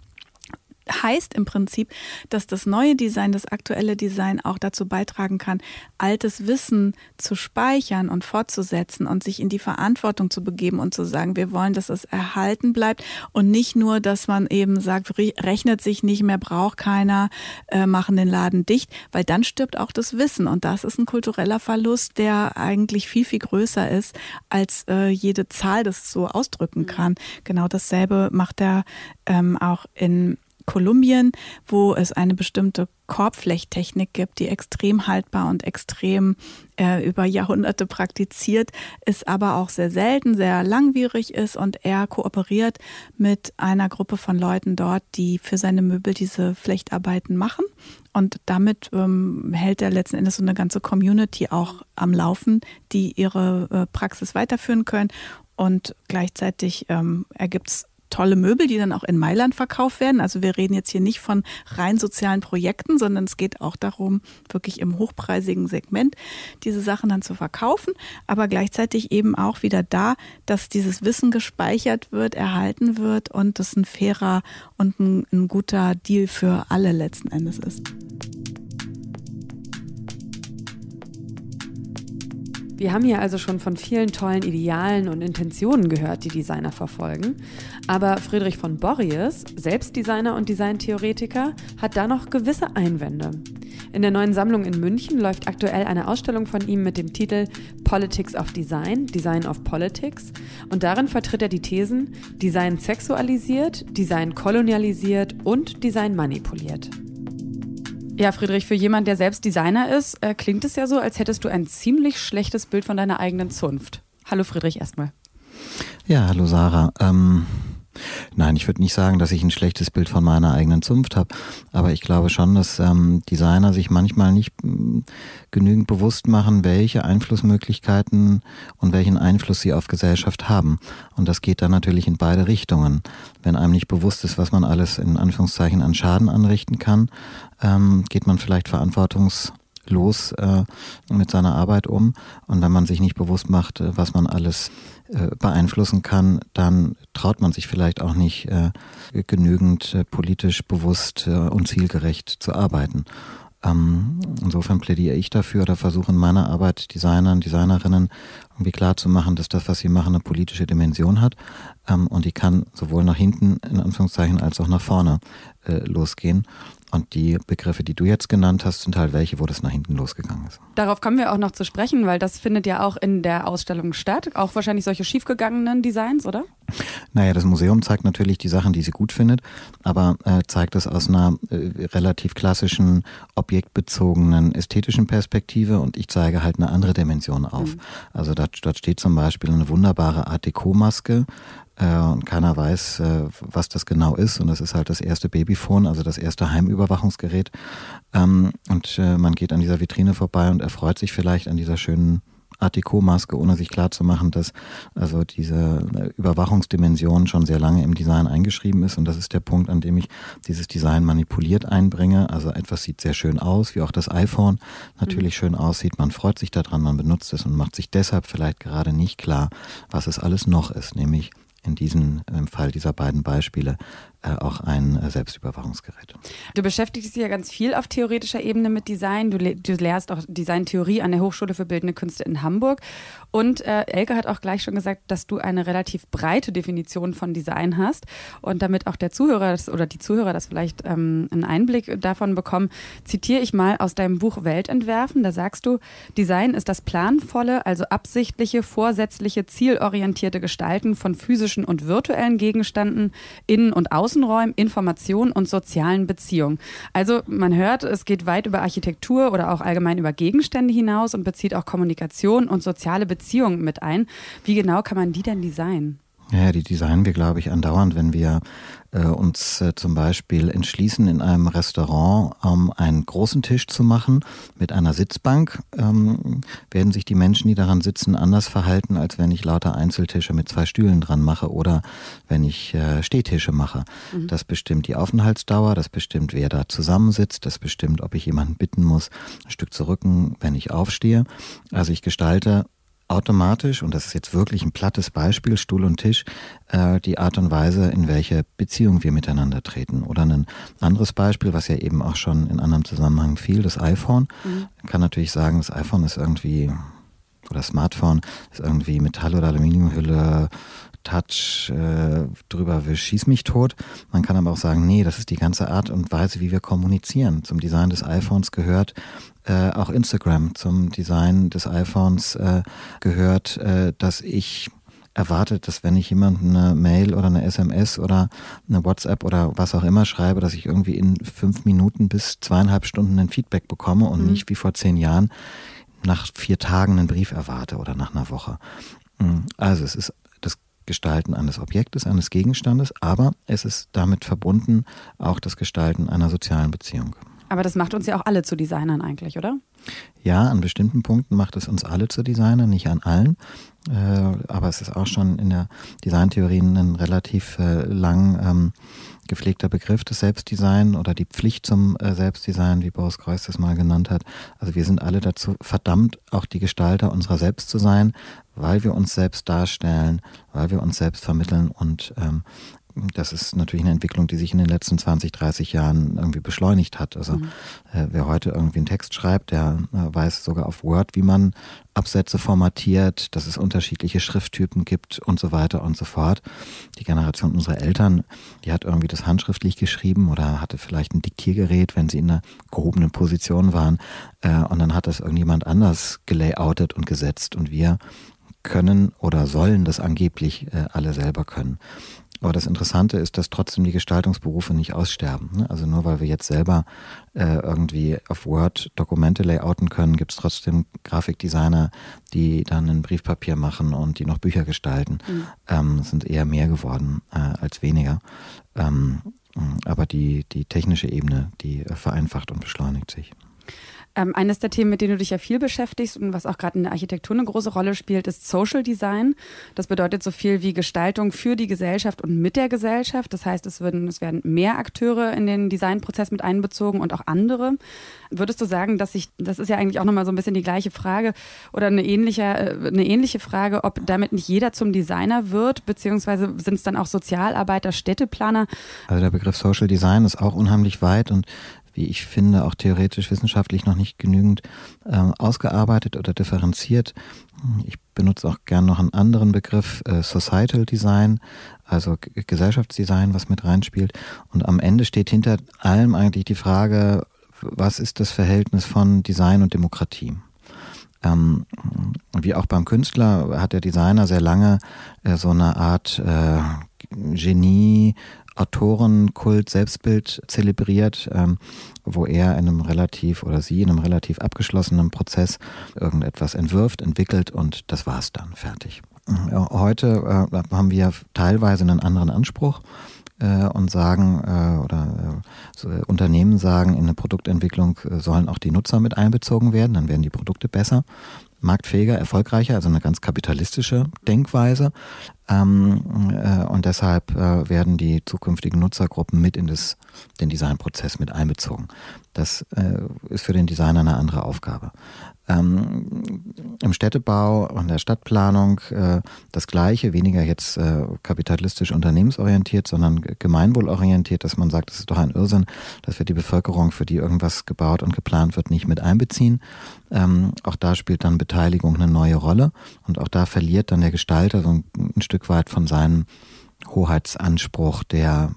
heißt im Prinzip, dass das neue Design, das aktuelle Design auch dazu beitragen kann, altes Wissen zu speichern und fortzusetzen und sich in die Verantwortung zu begeben und zu sagen, wir wollen, dass es erhalten bleibt und nicht nur, dass man eben sagt, rechnet sich nicht mehr, braucht keiner, äh, machen den Laden dicht, weil dann stirbt auch das Wissen und das ist ein kultureller Verlust, der eigentlich viel, viel größer ist, als äh, jede Zahl das so ausdrücken mhm. kann. Genau dasselbe macht er ähm, auch in Kolumbien, wo es eine bestimmte Korbflechttechnik gibt, die extrem haltbar und extrem äh, über Jahrhunderte praktiziert, ist aber auch sehr selten, sehr langwierig ist und er kooperiert mit einer Gruppe von Leuten dort, die für seine Möbel diese Flechtarbeiten machen. Und damit ähm, hält er letzten Endes so eine ganze Community auch am Laufen, die ihre äh, Praxis weiterführen können und gleichzeitig ähm, ergibt es tolle Möbel, die dann auch in Mailand verkauft werden. Also wir reden jetzt hier nicht von rein sozialen Projekten, sondern es geht auch darum, wirklich im hochpreisigen Segment diese Sachen dann zu verkaufen, aber gleichzeitig eben auch wieder da, dass dieses Wissen gespeichert wird, erhalten wird und das ein fairer und ein, ein guter Deal für alle letzten Endes ist. Wir haben hier also schon von vielen tollen Idealen und Intentionen gehört, die Designer verfolgen. Aber Friedrich von Borries, selbst Designer und Designtheoretiker, hat da noch gewisse Einwände. In der neuen Sammlung in München läuft aktuell eine Ausstellung von ihm mit dem Titel Politics of Design, Design of Politics. Und darin vertritt er die Thesen Design sexualisiert, Design kolonialisiert und Design manipuliert. Ja, Friedrich, für jemand, der selbst Designer ist, äh, klingt es ja so, als hättest du ein ziemlich schlechtes Bild von deiner eigenen Zunft. Hallo Friedrich erstmal. Ja, hallo Sarah. Ähm, Nein, ich würde nicht sagen, dass ich ein schlechtes Bild von meiner eigenen Zunft habe, aber ich glaube schon, dass ähm, Designer sich manchmal nicht äh, genügend bewusst machen, welche Einflussmöglichkeiten und welchen Einfluss sie auf Gesellschaft haben. Und das geht dann natürlich in beide Richtungen. Wenn einem nicht bewusst ist, was man alles in Anführungszeichen an Schaden anrichten kann, ähm, geht man vielleicht verantwortungslos äh, mit seiner Arbeit um. Und wenn man sich nicht bewusst macht, äh, was man alles beeinflussen kann, dann traut man sich vielleicht auch nicht äh, genügend äh, politisch bewusst äh, und zielgerecht zu arbeiten. Ähm, insofern plädiere ich dafür oder versuche in meiner Arbeit Designern, Designerinnen irgendwie klarzumachen, dass das, was sie machen, eine politische Dimension hat ähm, und die kann sowohl nach hinten in Anführungszeichen als auch nach vorne äh, losgehen. Und die Begriffe, die du jetzt genannt hast, sind halt welche, wo das nach hinten losgegangen ist. Darauf kommen wir auch noch zu sprechen, weil das findet ja auch in der Ausstellung statt. Auch wahrscheinlich solche schiefgegangenen Designs, oder? Naja, das Museum zeigt natürlich die Sachen, die sie gut findet, aber äh, zeigt es aus einer äh, relativ klassischen, objektbezogenen, ästhetischen Perspektive und ich zeige halt eine andere Dimension auf. Mhm. Also dort, dort steht zum Beispiel eine wunderbare Art Deco-Maske, und keiner weiß, äh, was das genau ist. Und das ist halt das erste Babyphone, also das erste Heimüberwachungsgerät. Ähm, und äh, man geht an dieser Vitrine vorbei und erfreut sich vielleicht an dieser schönen Art Deco-Maske, ohne sich klarzumachen, dass also diese Überwachungsdimension schon sehr lange im Design eingeschrieben ist. Und das ist der Punkt, an dem ich dieses Design manipuliert einbringe. Also etwas sieht sehr schön aus, wie auch das iPhone natürlich mhm. schön aussieht. Man freut sich daran, man benutzt es und macht sich deshalb vielleicht gerade nicht klar, was es alles noch ist, nämlich in diesem im Fall dieser beiden Beispiele äh, auch ein äh, Selbstüberwachungsgerät. Du beschäftigst dich ja ganz viel auf theoretischer Ebene mit Design. Du, le du lehrst auch Designtheorie an der Hochschule für Bildende Künste in Hamburg. Und äh, Elke hat auch gleich schon gesagt, dass du eine relativ breite Definition von Design hast. Und damit auch der Zuhörer das, oder die Zuhörer das vielleicht ähm, einen Einblick davon bekommen, zitiere ich mal aus deinem Buch Weltentwerfen. Da sagst du, Design ist das planvolle, also absichtliche, vorsätzliche, zielorientierte Gestalten von physischen und virtuellen Gegenständen, innen und außen Außenräumen, Informationen und sozialen Beziehungen. Also man hört, es geht weit über Architektur oder auch allgemein über Gegenstände hinaus und bezieht auch Kommunikation und soziale Beziehungen mit ein. Wie genau kann man die denn designen? Ja, die designen wir, glaube ich, andauernd, wenn wir äh, uns äh, zum Beispiel entschließen, in einem Restaurant ähm, einen großen Tisch zu machen mit einer Sitzbank, ähm, werden sich die Menschen, die daran sitzen, anders verhalten, als wenn ich lauter Einzeltische mit zwei Stühlen dran mache oder wenn ich äh, Stehtische mache. Mhm. Das bestimmt die Aufenthaltsdauer, das bestimmt, wer da zusammensitzt, das bestimmt, ob ich jemanden bitten muss, ein Stück zu rücken, wenn ich aufstehe. Also ich gestalte automatisch, und das ist jetzt wirklich ein plattes Beispiel, Stuhl und Tisch, äh, die Art und Weise, in welche Beziehung wir miteinander treten. Oder ein anderes Beispiel, was ja eben auch schon in anderem Zusammenhang fiel, das iPhone. Mhm. kann natürlich sagen, das iPhone ist irgendwie, oder Smartphone ist irgendwie Metall- oder Aluminiumhülle, Touch äh, drüber wisch, schieß mich tot. Man kann aber auch sagen, nee, das ist die ganze Art und Weise, wie wir kommunizieren. Zum Design des iPhones gehört äh, auch Instagram. Zum Design des iPhones äh, gehört, äh, dass ich erwartet, dass wenn ich jemandem eine Mail oder eine SMS oder eine WhatsApp oder was auch immer schreibe, dass ich irgendwie in fünf Minuten bis zweieinhalb Stunden ein Feedback bekomme und mhm. nicht wie vor zehn Jahren nach vier Tagen einen Brief erwarte oder nach einer Woche. Mhm. Also es ist Gestalten eines Objektes, eines Gegenstandes, aber es ist damit verbunden auch das Gestalten einer sozialen Beziehung. Aber das macht uns ja auch alle zu Designern eigentlich, oder? Ja, an bestimmten Punkten macht es uns alle zu Designern, nicht an allen. Äh, aber es ist auch schon in der Designtheorie ein relativ äh, lang ähm, gepflegter Begriff des Selbstdesign oder die Pflicht zum äh, Selbstdesign, wie Boris Kreuz das mal genannt hat. Also wir sind alle dazu verdammt, auch die Gestalter unserer selbst zu sein, weil wir uns selbst darstellen, weil wir uns selbst vermitteln und ähm, das ist natürlich eine Entwicklung, die sich in den letzten 20, 30 Jahren irgendwie beschleunigt hat. Also mhm. äh, wer heute irgendwie einen Text schreibt, der äh, weiß sogar auf Word, wie man Absätze formatiert, dass es unterschiedliche Schrifttypen gibt und so weiter und so fort. Die Generation unserer Eltern, die hat irgendwie das handschriftlich geschrieben oder hatte vielleicht ein Diktiergerät, wenn sie in einer gehobenen Position waren. Äh, und dann hat das irgendjemand anders gelayoutet und gesetzt und wir können oder sollen das angeblich äh, alle selber können. Aber das Interessante ist, dass trotzdem die Gestaltungsberufe nicht aussterben. Ne? Also nur weil wir jetzt selber äh, irgendwie auf Word Dokumente layouten können, gibt es trotzdem Grafikdesigner, die dann ein Briefpapier machen und die noch Bücher gestalten. Mhm. Ähm, sind eher mehr geworden äh, als weniger. Ähm, aber die, die technische Ebene, die vereinfacht und beschleunigt sich. Ähm, eines der Themen, mit denen du dich ja viel beschäftigst und was auch gerade in der Architektur eine große Rolle spielt, ist Social Design. Das bedeutet so viel wie Gestaltung für die Gesellschaft und mit der Gesellschaft. Das heißt, es, würden, es werden mehr Akteure in den Designprozess mit einbezogen und auch andere. Würdest du sagen, dass sich, das ist ja eigentlich auch nochmal so ein bisschen die gleiche Frage oder eine ähnliche, äh, eine ähnliche Frage, ob damit nicht jeder zum Designer wird, beziehungsweise sind es dann auch Sozialarbeiter, Städteplaner? Also der Begriff Social Design ist auch unheimlich weit und wie ich finde, auch theoretisch wissenschaftlich noch nicht genügend äh, ausgearbeitet oder differenziert. Ich benutze auch gern noch einen anderen Begriff, äh, Societal Design, also G Gesellschaftsdesign, was mit reinspielt. Und am Ende steht hinter allem eigentlich die Frage, was ist das Verhältnis von Design und Demokratie? Ähm, wie auch beim Künstler hat der Designer sehr lange äh, so eine Art äh, Genie, Autorenkult, Selbstbild zelebriert, ähm, wo er in einem relativ oder sie in einem relativ abgeschlossenen Prozess irgendetwas entwirft, entwickelt und das war's dann, fertig. Heute äh, haben wir teilweise einen anderen Anspruch äh, und sagen äh, oder äh, so, Unternehmen sagen, in eine Produktentwicklung äh, sollen auch die Nutzer mit einbezogen werden, dann werden die Produkte besser marktfähiger, erfolgreicher, also eine ganz kapitalistische Denkweise. Ähm, äh, und deshalb äh, werden die zukünftigen Nutzergruppen mit in das, den Designprozess mit einbezogen. Das äh, ist für den Designer eine andere Aufgabe. Ähm, Im Städtebau und der Stadtplanung äh, das Gleiche, weniger jetzt äh, kapitalistisch unternehmensorientiert, sondern gemeinwohlorientiert, dass man sagt, es ist doch ein Irrsinn, dass wir die Bevölkerung, für die irgendwas gebaut und geplant wird, nicht mit einbeziehen. Ähm, auch da spielt dann Beteiligung eine neue Rolle und auch da verliert dann der Gestalter so ein, ein Stück weit von seinem Hoheitsanspruch, der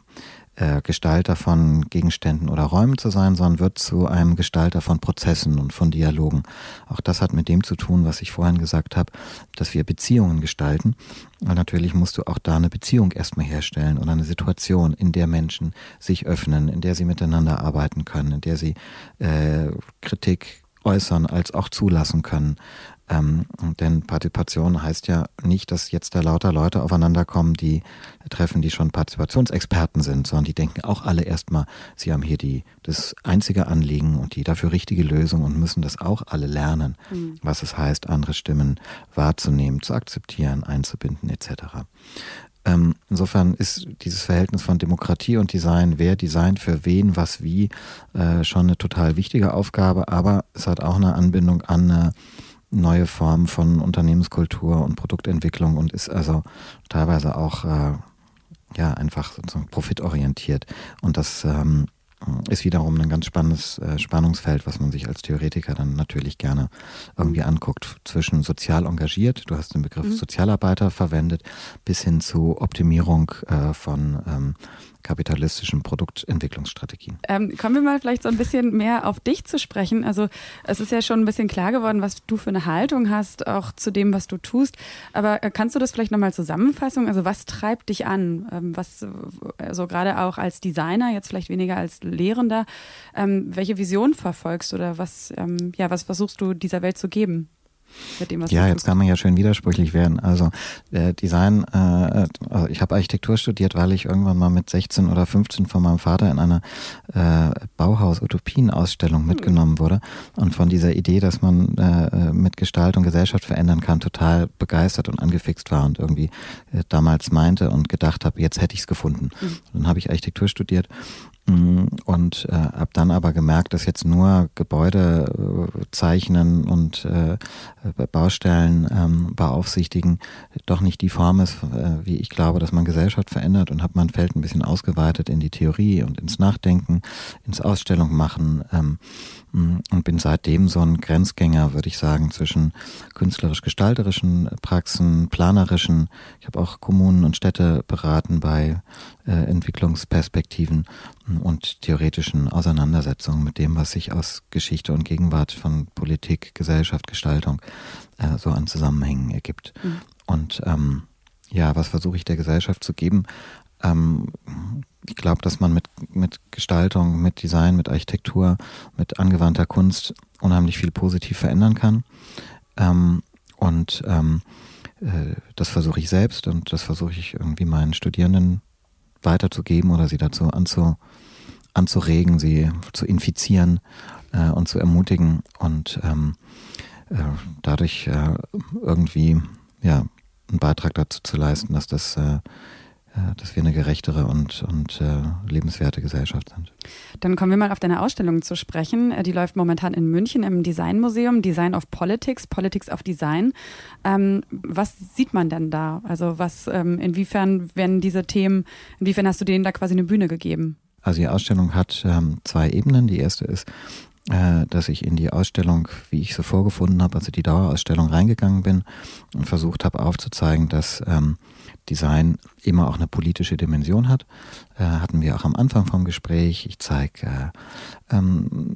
äh, Gestalter von Gegenständen oder Räumen zu sein, sondern wird zu einem Gestalter von Prozessen und von Dialogen. Auch das hat mit dem zu tun, was ich vorhin gesagt habe, dass wir Beziehungen gestalten. Weil natürlich musst du auch da eine Beziehung erstmal herstellen oder eine Situation, in der Menschen sich öffnen, in der sie miteinander arbeiten können, in der sie äh, Kritik äußern als auch zulassen können. Ähm, denn Partizipation heißt ja nicht, dass jetzt da lauter Leute aufeinander kommen, die treffen, die schon Partizipationsexperten sind, sondern die denken auch alle erstmal, sie haben hier die, das einzige Anliegen und die dafür richtige Lösung und müssen das auch alle lernen, mhm. was es heißt, andere Stimmen wahrzunehmen, zu akzeptieren, einzubinden etc. Ähm, insofern ist dieses Verhältnis von Demokratie und Design, wer designt für wen, was wie, äh, schon eine total wichtige Aufgabe, aber es hat auch eine Anbindung an eine neue Formen von Unternehmenskultur und Produktentwicklung und ist also teilweise auch äh, ja einfach sozusagen profitorientiert. Und das ähm, ist wiederum ein ganz spannendes äh, Spannungsfeld, was man sich als Theoretiker dann natürlich gerne irgendwie anguckt, zwischen sozial engagiert, du hast den Begriff mhm. Sozialarbeiter verwendet, bis hin zu Optimierung äh, von ähm, kapitalistischen Produktentwicklungsstrategien. Ähm, kommen wir mal vielleicht so ein bisschen mehr auf dich zu sprechen. Also es ist ja schon ein bisschen klar geworden, was du für eine Haltung hast, auch zu dem, was du tust. Aber äh, kannst du das vielleicht nochmal zusammenfassen? Also was treibt dich an? Ähm, was, also gerade auch als Designer, jetzt vielleicht weniger als Lehrender, ähm, welche Vision verfolgst oder was, ähm, ja, was versuchst du dieser Welt zu geben? Mit dem, was Ja, jetzt kann man ja schön widersprüchlich werden. Also äh, Design, äh, also ich habe Architektur studiert, weil ich irgendwann mal mit 16 oder 15 von meinem Vater in einer äh, Bauhaus-Utopien-Ausstellung mitgenommen wurde und von dieser Idee, dass man äh, mit Gestaltung Gesellschaft verändern kann, total begeistert und angefixt war und irgendwie äh, damals meinte und gedacht habe, jetzt hätte ich es gefunden. Dann habe ich Architektur studiert Und äh, habe dann aber gemerkt, dass jetzt nur Gebäude äh, zeichnen und äh, Baustellen ähm, beaufsichtigen doch nicht die Form ist, äh, wie ich glaube, dass man Gesellschaft verändert und habe mein Feld ein bisschen ausgeweitet in die Theorie und ins Nachdenken, ins Ausstellung machen ähm, mm, und bin seitdem so ein Grenzgänger, würde ich sagen, zwischen künstlerisch-gestalterischen Praxen, planerischen. Ich habe auch Kommunen und Städte beraten bei äh, Entwicklungsperspektiven und theoretischen Auseinandersetzungen mit dem, was sich aus Geschichte und Gegenwart von Politik, Gesellschaft, Gestaltung äh, so an Zusammenhängen ergibt. Mhm. Und ähm, ja, was versuche ich der Gesellschaft zu geben? Ähm, ich glaube, dass man mit, mit Gestaltung, mit Design, mit Architektur, mit angewandter Kunst unheimlich viel positiv verändern kann. Ähm, und ähm, äh, das versuche ich selbst und das versuche ich irgendwie meinen Studierenden weiterzugeben oder sie dazu anzu, anzuregen, sie zu infizieren äh, und zu ermutigen und ähm, äh, dadurch äh, irgendwie ja, einen Beitrag dazu zu leisten, dass das äh, äh, dass wir eine gerechtere und, und äh, lebenswerte Gesellschaft sind. Dann kommen wir mal auf deine Ausstellung zu sprechen. Äh, Die läuft momentan in München im Designmuseum, Design of Politics, Politics of Design. Ähm, was sieht man denn da? Also was, ähm, inwiefern werden diese Themen, inwiefern hast du denen da quasi eine Bühne gegeben? Also die Ausstellung hat ähm, zwei Ebenen. Die erste ist, äh, dass ich in die Ausstellung, wie ich sie vorgefunden habe, also die Dauerausstellung reingegangen bin und versucht habe aufzuzeigen, dass ähm, Design immer auch eine politische Dimension hat. Äh, hatten wir auch am Anfang vom Gespräch. Ich zeige äh, ähm,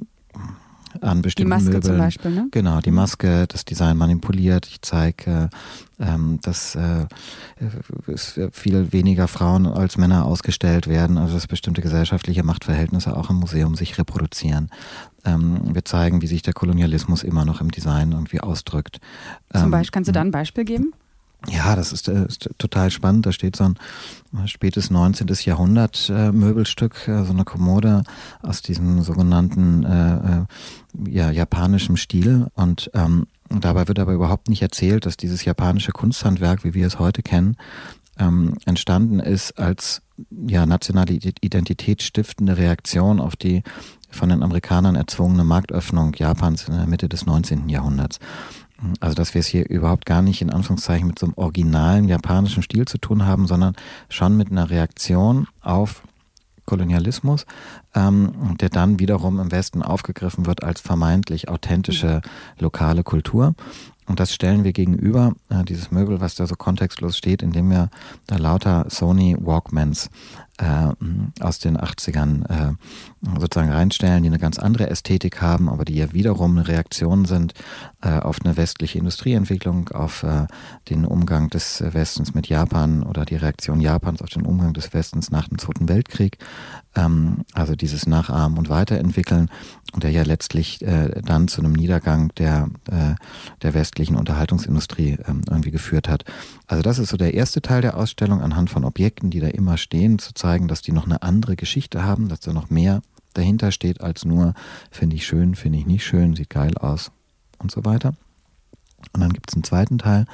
an Die bestimmten Maske Möbeln. zum Beispiel, ne? Genau, die Maske, das Design manipuliert. Ich zeige, äh, ähm, dass äh, es viel weniger Frauen als Männer ausgestellt werden, also dass bestimmte gesellschaftliche Machtverhältnisse auch im Museum sich reproduzieren. Ähm, wir zeigen, wie sich der Kolonialismus immer noch im Design irgendwie ausdrückt. Zum Ähm, Beispiel, kannst du da ein Beispiel geben? Ja, das ist, äh, ist total spannend. Da steht so ein äh, spätes 19. Jahrhundert äh, Möbelstück, äh, so eine Kommode aus diesem sogenannten äh, äh, ja, japanischen Stil. Und ähm, dabei wird aber überhaupt nicht erzählt, dass dieses japanische Kunsthandwerk, wie wir es heute kennen, ähm, entstanden ist als ja, nationale Identität stiftende Reaktion auf die von den Amerikanern erzwungene Marktöffnung Japans in der Mitte des 19. Jahrhunderts. Also, dass wir es hier überhaupt gar nicht in Anführungszeichen mit so einem originalen japanischen Stil zu tun haben, sondern schon mit einer Reaktion auf Kolonialismus, ähm, der dann wiederum im Westen aufgegriffen wird als vermeintlich authentische lokale Kultur. Und das stellen wir gegenüber, äh, dieses Möbel, was da so kontextlos steht, indem wir da lauter Sony Walkmans aus den 80ern äh, sozusagen reinstellen, die eine ganz andere Ästhetik haben, aber die ja wiederum eine Reaktion sind äh, auf eine westliche Industrieentwicklung, auf äh, den Umgang des Westens mit Japan oder die Reaktion Japans auf den Umgang des Westens nach dem Zweiten Weltkrieg. Ähm, also dieses Nachahmen und Weiterentwickeln der ja letztlich äh, dann zu einem Niedergang der, äh, der westlichen Unterhaltungsindustrie ähm, irgendwie geführt hat. Also das ist so der erste Teil der Ausstellung, anhand von Objekten, die da immer stehen, zu zeigen, dass die noch eine andere Geschichte haben, dass da noch mehr dahinter steht als nur, finde ich schön, finde ich nicht schön, sieht geil aus und so weiter. Und dann gibt es einen zweiten Teil,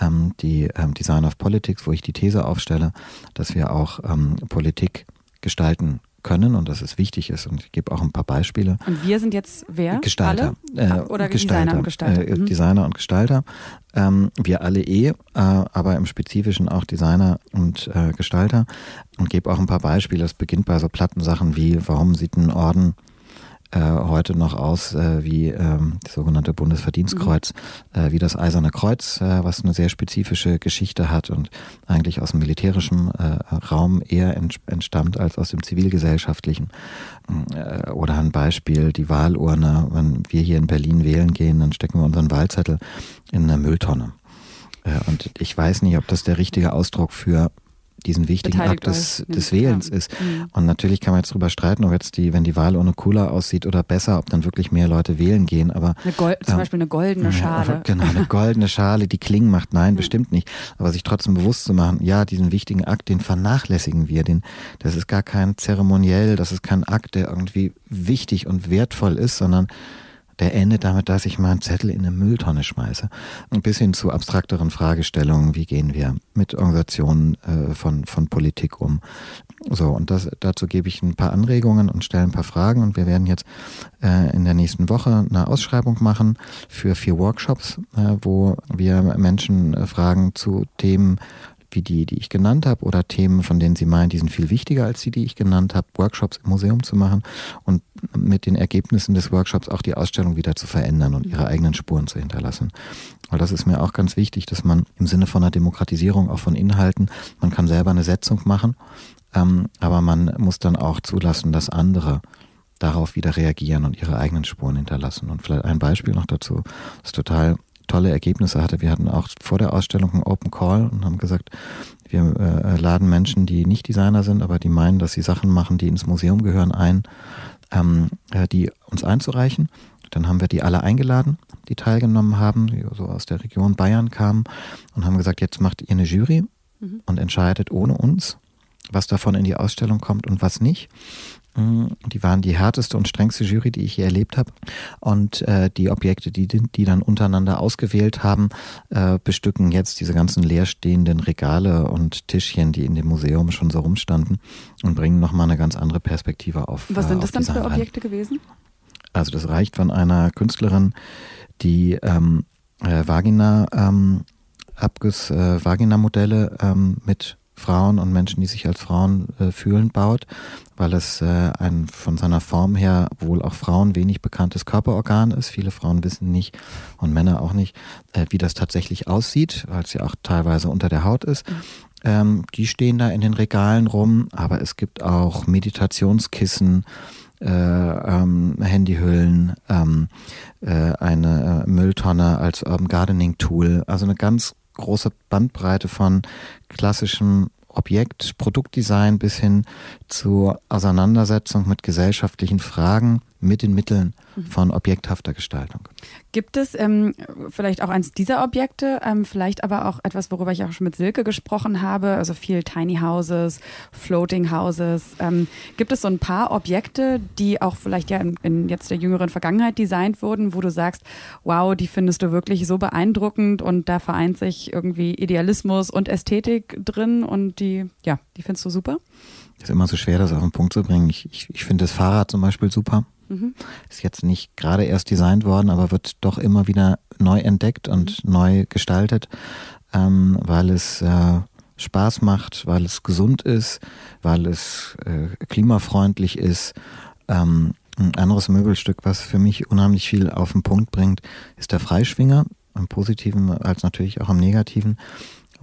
ähm, die ähm, Design of Politics, wo ich die These aufstelle, dass wir auch ähm, Politik gestalten können und dass es wichtig ist. Und ich gebe auch ein paar Beispiele. Und wir sind jetzt wer? Gestalter. Alle? Ah, Oder Designer und Gestalter. Äh, Mhm. Designer und Gestalter. Ähm, wir alle eh, äh, aber im Spezifischen auch Designer und äh, Gestalter. Und gebe auch ein paar Beispiele. Es beginnt bei so platten Sachen wie, warum sieht ein Orden äh, heute noch aus äh, wie ähm, das sogenannte Bundesverdienstkreuz, äh, wie das Eiserne Kreuz, äh, was eine sehr spezifische Geschichte hat und eigentlich aus dem militärischen äh, Raum eher ent entstammt als aus dem zivilgesellschaftlichen. Äh, oder ein Beispiel, die Wahlurne, wenn wir hier in Berlin wählen gehen, dann stecken wir unseren Wahlzettel in eine Mülltonne. Und ich weiß nicht, ob das der richtige Ausdruck für diesen wichtigen Akt des, des Wählens ist. Mhm. Und natürlich kann man jetzt drüber streiten, ob jetzt die, wenn die Wahl ohne cooler aussieht oder besser, ob dann wirklich mehr Leute wählen gehen. Aber Gold, zum ähm, Beispiel eine goldene Schale. Ja, genau, eine goldene Schale, die Klingen macht. Nein, mhm. bestimmt nicht. Aber sich trotzdem bewusst zu machen, ja, diesen wichtigen Akt, den vernachlässigen wir. Den, das ist gar kein Zeremoniell, das ist kein Akt, der irgendwie wichtig und wertvoll ist, sondern der endet damit, dass ich mal einen Zettel in eine Mülltonne schmeiße. Ein bisschen zu abstrakteren Fragestellungen, wie gehen wir mit Organisationen äh, von, von Politik um. So, und das, dazu gebe ich ein paar Anregungen und stelle ein paar Fragen und wir werden jetzt äh, in der nächsten Woche eine Ausschreibung machen für vier Workshops, äh, wo wir Menschen äh, fragen zu Themen wie die, die ich genannt habe, oder Themen, von denen Sie meinen, die sind viel wichtiger als die, die ich genannt habe, Workshops im Museum zu machen und mit den Ergebnissen des Workshops auch die Ausstellung wieder zu verändern und ihre eigenen Spuren zu hinterlassen. Weil das ist mir auch ganz wichtig, dass man im Sinne von einer Demokratisierung auch von Inhalten, man kann selber eine Setzung machen, ähm, aber man muss dann auch zulassen, dass andere darauf wieder reagieren und ihre eigenen Spuren hinterlassen. Und vielleicht ein Beispiel noch dazu, das total tolle Ergebnisse hatte. Wir hatten auch vor der Ausstellung einen Open Call und haben gesagt, wir äh, laden Menschen, die nicht Designer sind, aber die meinen, dass sie Sachen machen, die ins Museum gehören, ein, ähm, äh, die uns einzureichen. Dann haben wir die alle eingeladen, die teilgenommen haben, die so aus der Region Bayern kamen und haben gesagt, jetzt macht ihr eine Jury mhm. und entscheidet ohne uns, was davon in die Ausstellung kommt und was nicht. Mm, die waren die härteste und strengste Jury, die ich je erlebt habe. Und äh, die Objekte, die, die dann untereinander ausgewählt haben, äh, bestücken jetzt diese ganzen leerstehenden Regale und Tischchen, die in dem Museum schon so rumstanden und bringen nochmal eine ganz andere Perspektive auf. Was sind äh, das dann für Objekte rein. gewesen? Also das reicht von einer Künstlerin, die ähm, äh, Vagina ähm, Abguss äh, Vagina-Modelle ähm, mit Frauen und Menschen, die sich als Frauen äh, fühlen, baut, weil es äh, ein von seiner Form her wohl auch Frauen wenig bekanntes Körperorgan ist. Viele Frauen wissen nicht und Männer auch nicht, äh, wie das tatsächlich aussieht, weil es ja auch teilweise unter der Haut ist. Mhm. Ähm, die stehen da in den Regalen rum, aber es gibt auch Meditationskissen, äh, ähm, Handyhüllen, ähm, äh, eine äh, Mülltonne als Urban Gardening Tool, also eine ganz große Bandbreite von klassischem Objekt, Produktdesign bis hin zur Auseinandersetzung mit gesellschaftlichen Fragen mit den Mitteln mhm. von objekthafter Gestaltung. Gibt es ähm, vielleicht auch eins dieser Objekte, ähm, vielleicht aber auch etwas, worüber ich auch schon mit Silke gesprochen habe, also viel Tiny Houses, Floating Houses. Ähm, gibt es so ein paar Objekte, die auch vielleicht ja in, in, jetzt der jüngeren Vergangenheit designt wurden, wo du sagst, wow, die findest du wirklich so beeindruckend und da vereint sich irgendwie Idealismus und Ästhetik drin und die, ja, die findest du super? ist immer so schwer, das auf den Punkt zu bringen. Ich, ich, ich finde das Fahrrad zum Beispiel super. Mhm. Ist jetzt nicht gerade erst designt worden, aber wird doch immer wieder neu entdeckt und mhm. neu gestaltet, ähm, weil es äh, Spaß macht, weil es gesund ist, weil es äh, klimafreundlich ist. Ähm, ein anderes Möbelstück, was für mich unheimlich viel auf den Punkt bringt, ist der Freischwinger, im Positiven als natürlich auch im Negativen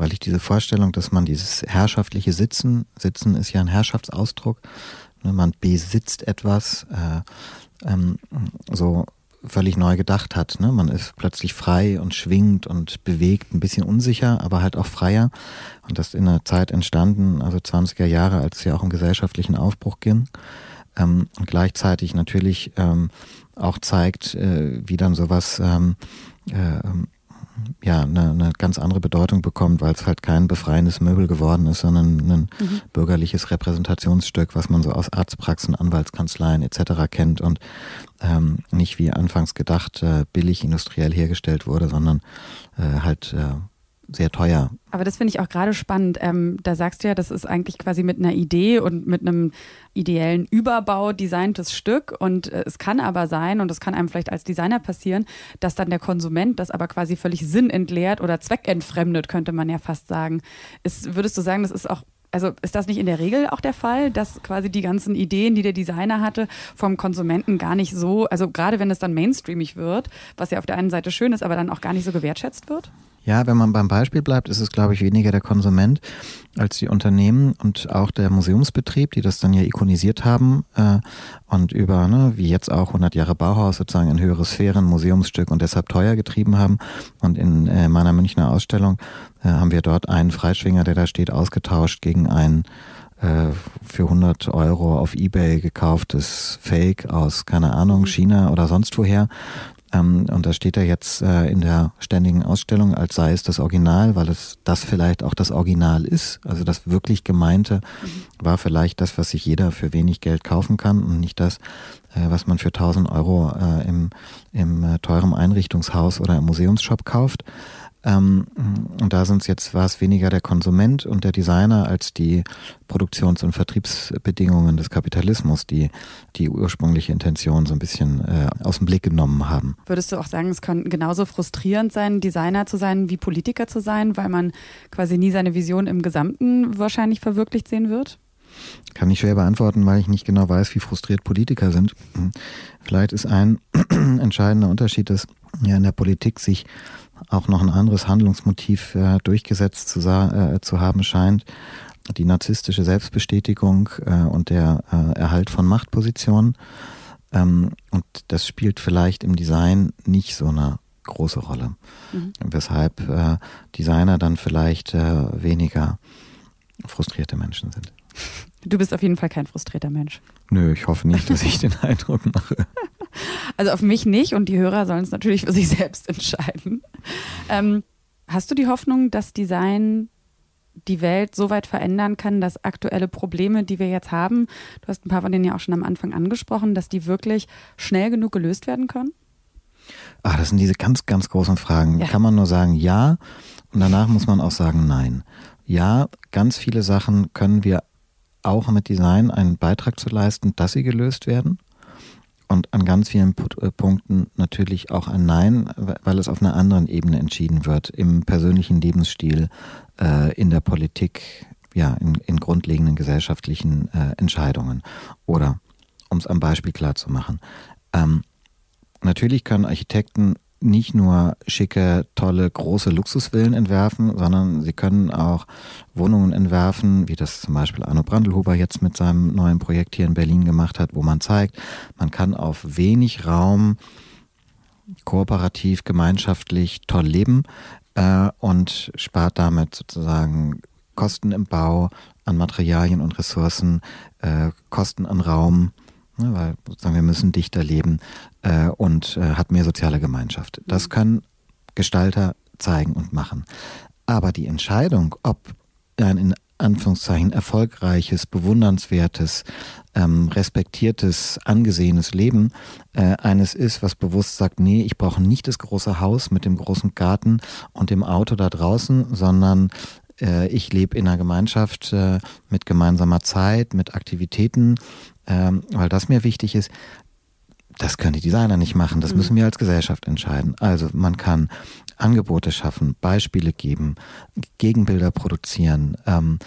weil ich diese Vorstellung, dass man dieses herrschaftliche Sitzen, Sitzen ist ja ein Herrschaftsausdruck, ne, man besitzt etwas, äh, ähm, so völlig neu gedacht hat. Ne? Man ist plötzlich frei und schwingt und bewegt, ein bisschen unsicher, aber halt auch freier. Und das in einer Zeit entstanden, also 20er Jahre, als es ja auch im gesellschaftlichen Aufbruch ging. Ähm, und gleichzeitig natürlich ähm, auch zeigt, äh, wie dann sowas ähm, äh, ja eine, eine ganz andere Bedeutung bekommt, weil es halt kein befreiendes Möbel geworden ist, sondern ein mhm. bürgerliches Repräsentationsstück, was man so aus Arztpraxen, Anwaltskanzleien etc. kennt und ähm, nicht wie anfangs gedacht äh, billig industriell hergestellt wurde, sondern äh, halt äh, sehr teuer. Aber das finde ich auch gerade spannend. Ähm, da sagst du ja, das ist eigentlich quasi mit einer Idee und mit einem ideellen Überbau designtes Stück. Und äh, es kann aber sein, und das kann einem vielleicht als Designer passieren, dass dann der Konsument das aber quasi völlig sinnentleert oder zweckentfremdet, könnte man ja fast sagen. Ist, würdest du sagen, das ist auch also ist das nicht in der Regel auch der Fall, dass quasi die ganzen Ideen, die der Designer hatte, vom Konsumenten gar nicht so, also gerade wenn es dann mainstreamig wird, was ja auf der einen Seite schön ist, aber dann auch gar nicht so gewertschätzt wird? Ja, wenn man beim Beispiel bleibt, ist es, glaube ich, weniger der Konsument als die Unternehmen und auch der Museumsbetrieb, die das dann ja ikonisiert haben äh, und über, ne, wie jetzt auch 100 Jahre Bauhaus sozusagen in höhere Sphären, Museumsstück und deshalb teuer getrieben haben. Und in äh, meiner Münchner Ausstellung äh, haben wir dort einen Freischwinger, der da steht, ausgetauscht gegen einen äh, für 100 Euro auf Ebay gekauftes Fake aus, keine Ahnung, China oder sonst woher. Ähm, und da steht er jetzt äh, in der ständigen Ausstellung, als sei es das Original, weil es das vielleicht auch das Original ist. Also das wirklich gemeinte mhm. war vielleicht das, was sich jeder für wenig Geld kaufen kann und nicht das, äh, was man für 1000 Euro äh, im, im äh, teuren Einrichtungshaus oder im Museumsshop kauft. Ähm, und da sind es jetzt, war es weniger der Konsument und der Designer als die Produktions- und Vertriebsbedingungen des Kapitalismus, die die ursprüngliche Intention so ein bisschen äh, aus dem Blick genommen haben. Würdest du auch sagen, es kann genauso frustrierend sein, Designer zu sein wie Politiker zu sein, weil man quasi nie seine Vision im Gesamten wahrscheinlich verwirklicht sehen wird? Kann ich schwer beantworten, weil ich nicht genau weiß, wie frustriert Politiker sind. Vielleicht ist ein entscheidender Unterschied, dass ja in der Politik sich auch noch ein anderes Handlungsmotiv äh, durchgesetzt zu, äh, zu haben scheint. Die narzisstische Selbstbestätigung äh, und der äh, Erhalt von Machtpositionen. Ähm, und das spielt vielleicht im Design nicht so eine große Rolle. Mhm. Weshalb äh, Designer dann vielleicht äh, weniger frustrierte Menschen sind. Du bist auf jeden Fall kein frustrierter Mensch. Nö, ich hoffe nicht, dass ich den Eindruck mache. Also auf mich nicht und die Hörer sollen es natürlich für sich selbst entscheiden. Ähm, hast du die Hoffnung, dass Design die Welt so weit verändern kann, dass aktuelle Probleme, die wir jetzt haben, du hast ein paar von denen ja auch schon am Anfang angesprochen, dass die wirklich schnell genug gelöst werden können? Ah, das sind diese ganz, ganz großen Fragen. Ja. Kann man nur sagen ja und danach muss man auch sagen nein. Ja, ganz viele Sachen können wir auch mit Design einen Beitrag zu leisten, dass sie gelöst werden und an ganz vielen äh, Punkten natürlich auch ein Nein, weil es auf einer anderen Ebene entschieden wird, im persönlichen Lebensstil, äh, in der Politik, ja, in, in grundlegenden gesellschaftlichen äh, Entscheidungen. Oder, um es am Beispiel klar zu machen, ähm, natürlich können Architekten nicht nur schicke, tolle, große Luxusvillen entwerfen, sondern sie können auch Wohnungen entwerfen, wie das zum Beispiel Arno Brandelhuber jetzt mit seinem neuen Projekt hier in Berlin gemacht hat, wo man zeigt, man kann auf wenig Raum kooperativ, gemeinschaftlich toll leben äh, und spart damit sozusagen Kosten im Bau, an Materialien und Ressourcen, äh, Kosten an Raum, ne, weil sozusagen wir müssen dichter leben äh, und äh, hat mehr soziale Gemeinschaft. Das mhm. können Gestalter zeigen und machen. Aber die Entscheidung, ob ein in Anführungszeichen erfolgreiches, bewundernswertes, ähm, respektiertes, angesehenes Leben äh, eines ist, was bewusst sagt, nee, ich brauche nicht das große Haus mit dem großen Garten und dem Auto da draußen, sondern äh, ich lebe in einer Gemeinschaft äh, mit gemeinsamer Zeit, mit Aktivitäten, ähm, weil das mir wichtig ist. Das können die Designer nicht machen, das mhm. müssen wir als Gesellschaft entscheiden. Also man kann Angebote schaffen, Beispiele geben, Gegenbilder produzieren, ähm,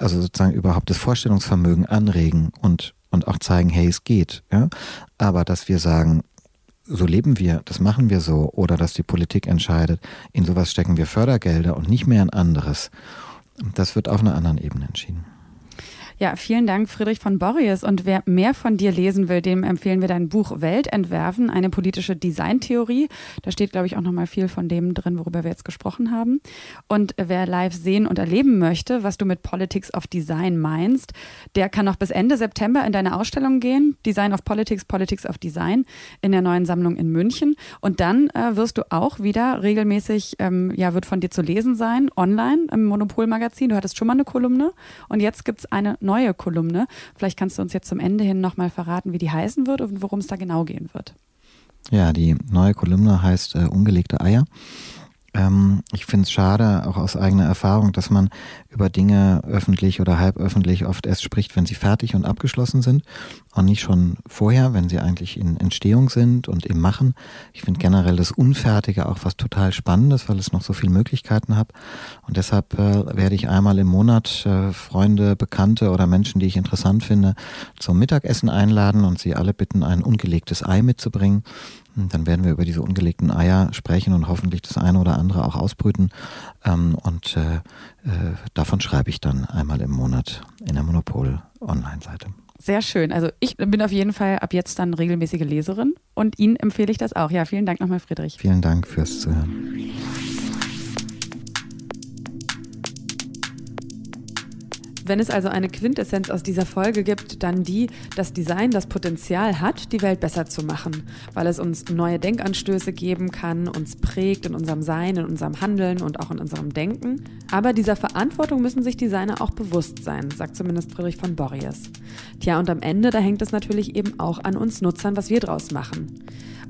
also sozusagen überhaupt das Vorstellungsvermögen anregen und, und auch zeigen, hey, es geht. Ja? Aber dass wir sagen, so leben wir, das machen wir so, oder dass die Politik entscheidet, in sowas stecken wir Fördergelder und nicht mehr in anderes, das wird auf einer anderen Ebene entschieden. Ja, vielen Dank, Friedrich von Borries. Und wer mehr von dir lesen will, dem empfehlen wir dein Buch Weltentwerfen, eine politische Designtheorie. Da steht, glaube ich, auch nochmal viel von dem drin, worüber wir jetzt gesprochen haben. Und wer live sehen und erleben möchte, was du mit Politics of Design meinst, der kann noch bis Ende September in deine Ausstellung gehen. Design of Politics, Politics of Design in der neuen Sammlung in München. Und dann äh, wirst du auch wieder regelmäßig, ähm, ja, wird von dir zu lesen sein, online im Monopol-Magazin. Du hattest schon mal eine Kolumne und jetzt gibt es eine neue neue Kolumne. Vielleicht kannst du uns jetzt zum Ende hin nochmal verraten, wie die heißen wird und worum es da genau gehen wird. Ja, die neue Kolumne heißt äh, Ungelegte Eier. Ähm, ich finde es schade, auch aus eigener Erfahrung, dass man über Dinge öffentlich oder halböffentlich oft erst spricht, wenn sie fertig und abgeschlossen sind und nicht schon vorher, wenn sie eigentlich in Entstehung sind und im Machen. Ich finde generell das Unfertige auch was total Spannendes, weil es noch so viele Möglichkeiten hat. Und deshalb äh, werde ich einmal im Monat äh, Freunde, Bekannte oder Menschen, die ich interessant finde, zum Mittagessen einladen und sie alle bitten, ein ungelegtes Ei mitzubringen. Dann werden wir über diese ungelegten Eier sprechen und hoffentlich das eine oder andere auch ausbrüten. Ähm, und äh, äh, davon schreibe ich dann einmal im Monat in der Monopol Online-Seite. Sehr schön. Also ich bin auf jeden Fall ab jetzt dann regelmäßige Leserin und Ihnen empfehle ich das auch. Ja, vielen Dank nochmal, Friedrich. Vielen Dank fürs Zuhören. Wenn es also eine Quintessenz aus dieser Folge gibt, dann die, dass Design das Potenzial hat, die Welt besser zu machen, weil es uns neue Denkanstöße geben kann, uns prägt in unserem Sein, in unserem Handeln und auch in unserem Denken. Aber dieser Verantwortung müssen sich Designer auch bewusst sein, sagt zumindest Friedrich von Borries. Tja, und am Ende, da hängt es natürlich eben auch an uns Nutzern, was wir draus machen.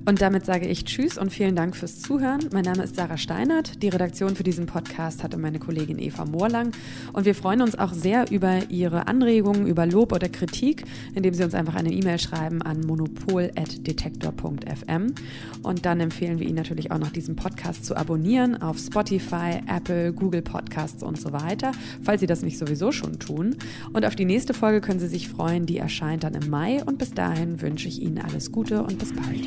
Und damit sage ich Tschüss und vielen Dank fürs Zuhören. Mein Name ist Sarah Steinert. Die Redaktion für diesen Podcast hatte meine Kollegin Eva Moorlang. Und wir freuen uns auch sehr über Ihre Anregungen, über Lob oder Kritik, indem Sie uns einfach eine E-Mail schreiben an monopol.detektor.fm. Und dann empfehlen wir Ihnen natürlich auch noch diesen Podcast zu abonnieren auf Spotify, Apple, Google Podcasts und so weiter, falls Sie das nicht sowieso schon tun. Und auf die nächste Folge können Sie sich freuen. Die erscheint dann im Mai. Und bis dahin wünsche ich Ihnen alles Gute und bis bald.